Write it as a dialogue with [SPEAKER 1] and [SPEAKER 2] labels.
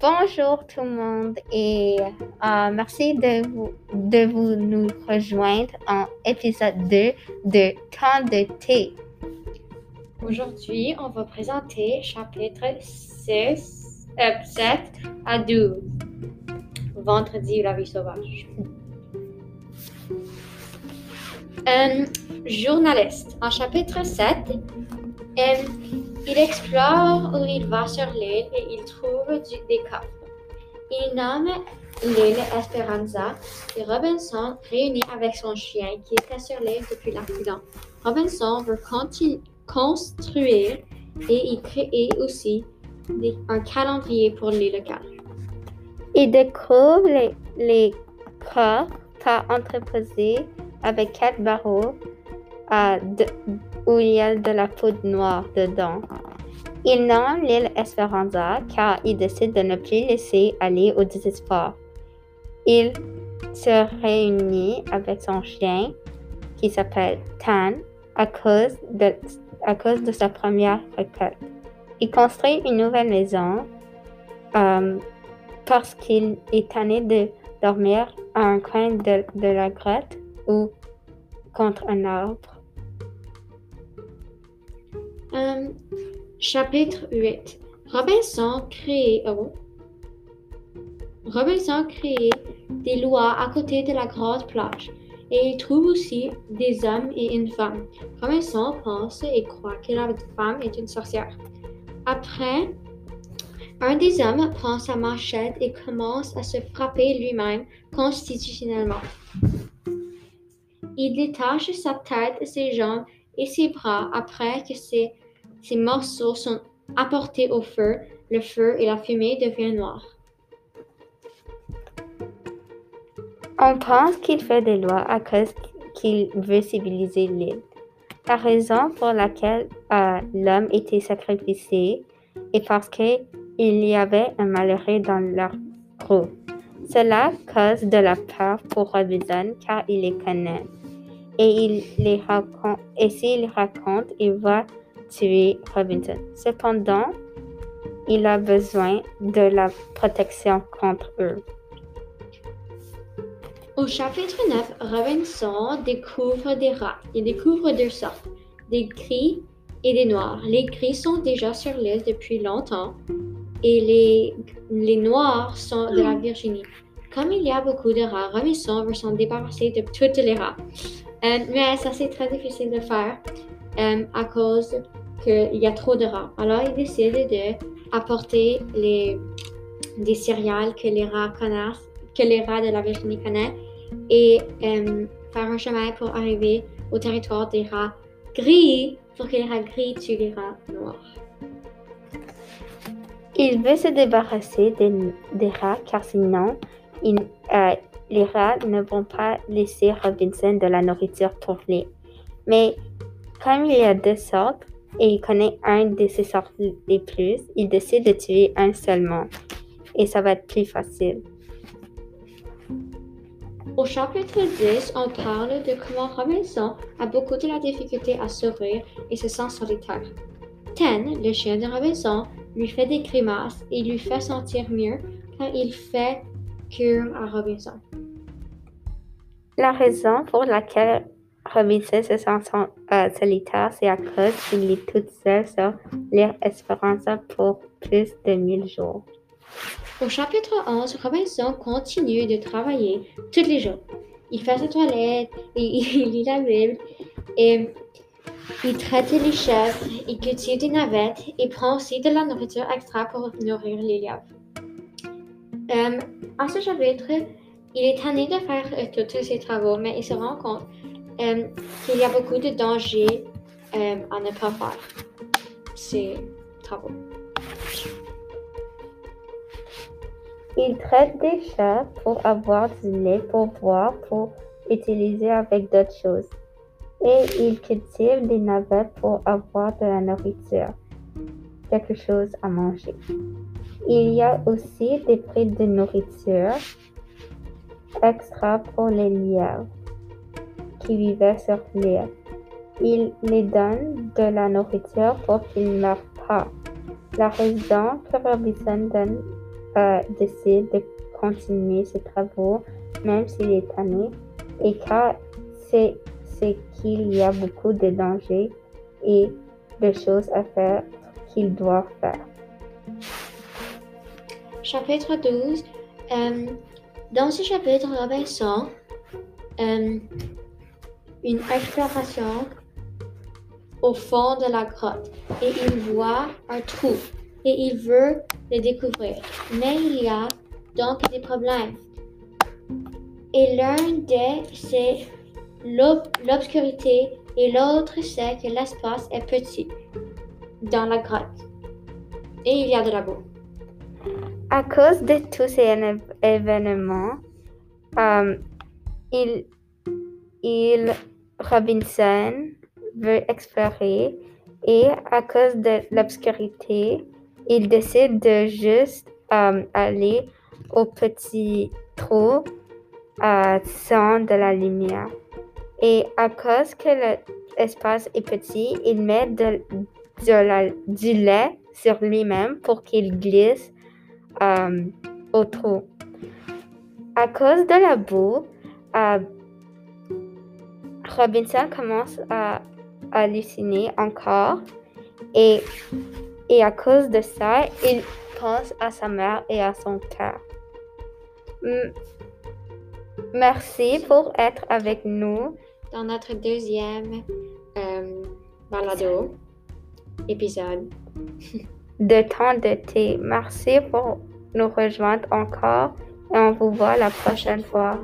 [SPEAKER 1] Bonjour tout le monde et euh, merci de vous, nous rejoindre en épisode 2 de Temps de thé.
[SPEAKER 2] Aujourd'hui, on va présenter chapitre 6, euh, 7 à 12. Vendredi, la vie sauvage. Un journaliste. En chapitre 7, euh, il explore où il va sur l'île et il trouve des coffres. Il nomme l'île Esperanza et Robinson réunit avec son chien qui était sur l'île depuis l'accident. Robinson veut construire et y créer aussi un calendrier pour les locales.
[SPEAKER 1] Il découvre les, les corps par entreposés avec quatre barreaux euh, de- où il y a de la poudre noire dedans. Il nomme l'île Esperanza car il décide de ne plus laisser aller au désespoir. Il se réunit avec son chien qui s'appelle Tan à cause, de, sa première récolte. Il construit une nouvelle maison euh, parce qu'il est tanné de dormir à un coin de la grotte ou contre un arbre.
[SPEAKER 2] Euh, chapitre 8. Robinson crée, oh. Robinson crée des lois à côté de la grande plage et il trouve aussi des hommes et une femme. Robinson pense et croit que la femme est une sorcière. Après, un des hommes prend sa machette et commence à se frapper lui-même constitutionnellement. Il détache sa tête, ses jambes et ses bras après que ces, ces morceaux sont apportés au feu. Le feu et la fumée deviennent noirs.
[SPEAKER 1] On pense qu'il fait des lois à cause qu'il veut civiliser l'île. La raison pour laquelle euh, l'homme était sacrifié est parce qu'il y avait un malheureux dans leur groupe. Cela cause de la peur pour Robinson car il les connaît. Et il les raconte, et s'il raconte, il va tuer Robinson. Cependant, il a besoin de la protection contre eux.
[SPEAKER 2] Au chapitre 9, Robinson découvre des rats. Il découvre deux sortes, des gris et des noirs. Les gris sont déjà sur l'île depuis longtemps et les, les noirs sont de la Virginie. Comme il y a beaucoup de rats, Robinson veut s'en débarrasser de tous les rats. Euh, mais ça, c'est très difficile de faire euh, à cause qu'il y a trop de rats. Alors, il décide de apporter les, des céréales que les rats connaissent, que les rats de la Virginie connaissent, et euh, faire un chemin pour arriver au territoire des rats gris pour que les rats gris tuent les rats noirs.
[SPEAKER 1] Il veut se débarrasser des, des rats car sinon, euh, les rats ne vont pas laisser Robinson de la nourriture pour lui. Mais comme il y a deux sortes et il connaît un de ces sortes les plus, il décide de tuer un seulement. Et ça va être plus facile.
[SPEAKER 2] Au chapitre 10, on parle de comment Robinson a beaucoup de la difficulté à sourire et se sent solitaire. Ten, le chien de Robinson, lui fait des grimaces et lui fait sentir mieux quand il fait cure à Robinson.
[SPEAKER 1] La raison pour laquelle Robinson se sent son- euh, solitaire, c'est à cause qu'il est tout seul sur l'île Esperanza pour plus de 1000 jours.
[SPEAKER 2] Au chapitre 11, Robinson continue de travailler tous les jours. Il fait sa toilette, et il lit la Bible, et il traite les chèvres, il cultive des navettes et prend aussi de la nourriture extra pour nourrir les lièvres. Euh, à ce chapitre, il est tanné de faire euh, tous ses travaux, mais il se rend compte euh, qu'il y a beaucoup de dangers euh, à ne pas faire ces travaux.
[SPEAKER 1] Il traite des chats pour avoir du lait pour boire, pour utiliser avec d'autres choses. Et il cultive des navettes pour avoir de la nourriture, quelque chose à manger. Il y a aussi des prix de nourriture extra pour les lièvres qui vivaient sur l'île. Il les donne de la nourriture pour qu'ils ne meurent pas. La Robinson donne euh, décide de continuer ses travaux, même s'il est tanné, et car c'est qu'il y a beaucoup de dangers et de choses à faire qu'il doit faire.
[SPEAKER 2] Chapitre 12. Euh, dans ce chapitre, Robinson, euh, une exploration au fond de la grotte et il voit un trou et il veut le découvrir. Mais il y a donc des problèmes. Et l'un des, c'est l'obscurité et l'autre, c'est que l'espace est petit dans la grotte. Et il y a de la boue.
[SPEAKER 1] À cause de tous ces événements, euh, il, il, Robinson veut explorer et à cause de l'obscurité, il décide de juste euh, aller au petit trou euh, sans de la lumière. Et à cause que l'espace est petit, il met de, du lait sur lui-même pour qu'il glisse euh, au trou. À cause de la boue, euh, Robinson commence à halluciner encore et, et à cause de ça, il pense à sa mère et à son cœur. Merci pour être avec nous
[SPEAKER 2] dans notre deuxième euh, balado épisode
[SPEAKER 1] de temps de thé. Merci pour nous rejoindre encore et on vous voit la prochaine fois.